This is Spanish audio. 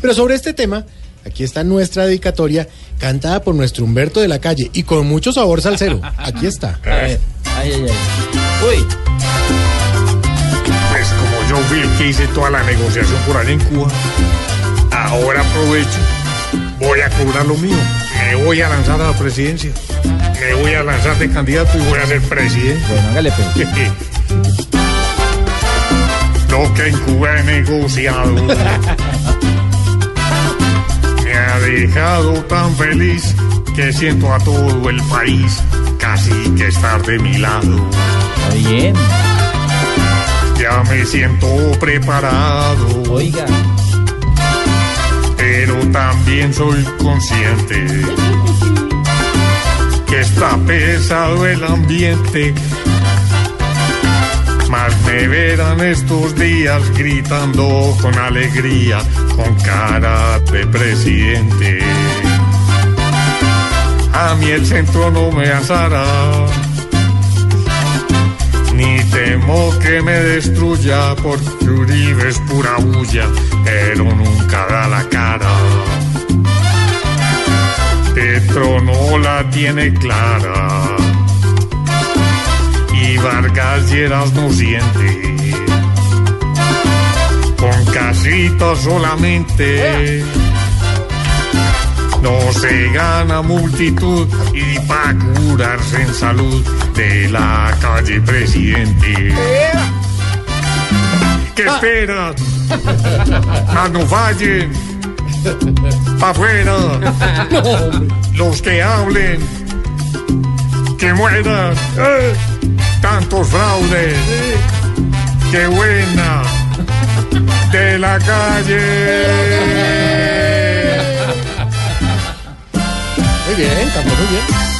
Pero sobre este tema, aquí está nuestra dedicatoria cantada por nuestro Humberto de la Calle y con mucho sabor salsero. Aquí está. Ay, ay, ay. Uy, Pues como yo fui el que hice toda la negociación por allá en Cuba, ahora aprovecho, voy a cobrar lo mío, me voy a lanzar a la presidencia, me voy a lanzar de candidato y voy a ser presidente. bueno, hágale pues. Lo que en Cuba he negociado dejado tan feliz que siento a todo el país casi que estar de mi lado. Está bien. Ya me siento preparado. Oiga. pero también soy consciente que está pesado el ambiente. Más me estos días gritando con alegría, con cara de presidente. A mí el centro no me asará, ni temo que me destruya, porque Uribe es pura bulla, pero nunca da la cara. Petro no la tiene clara, y Vargas Lleras no siente. Solamente. No se gana multitud y para curarse en salud de la calle presidente. ¿Qué esperan? Más no fallen. Pa' afuera. Los que hablen. Que mueran. Eh, Tantos fraudes. Buena. La calle. Muy bien, cantó muy bien.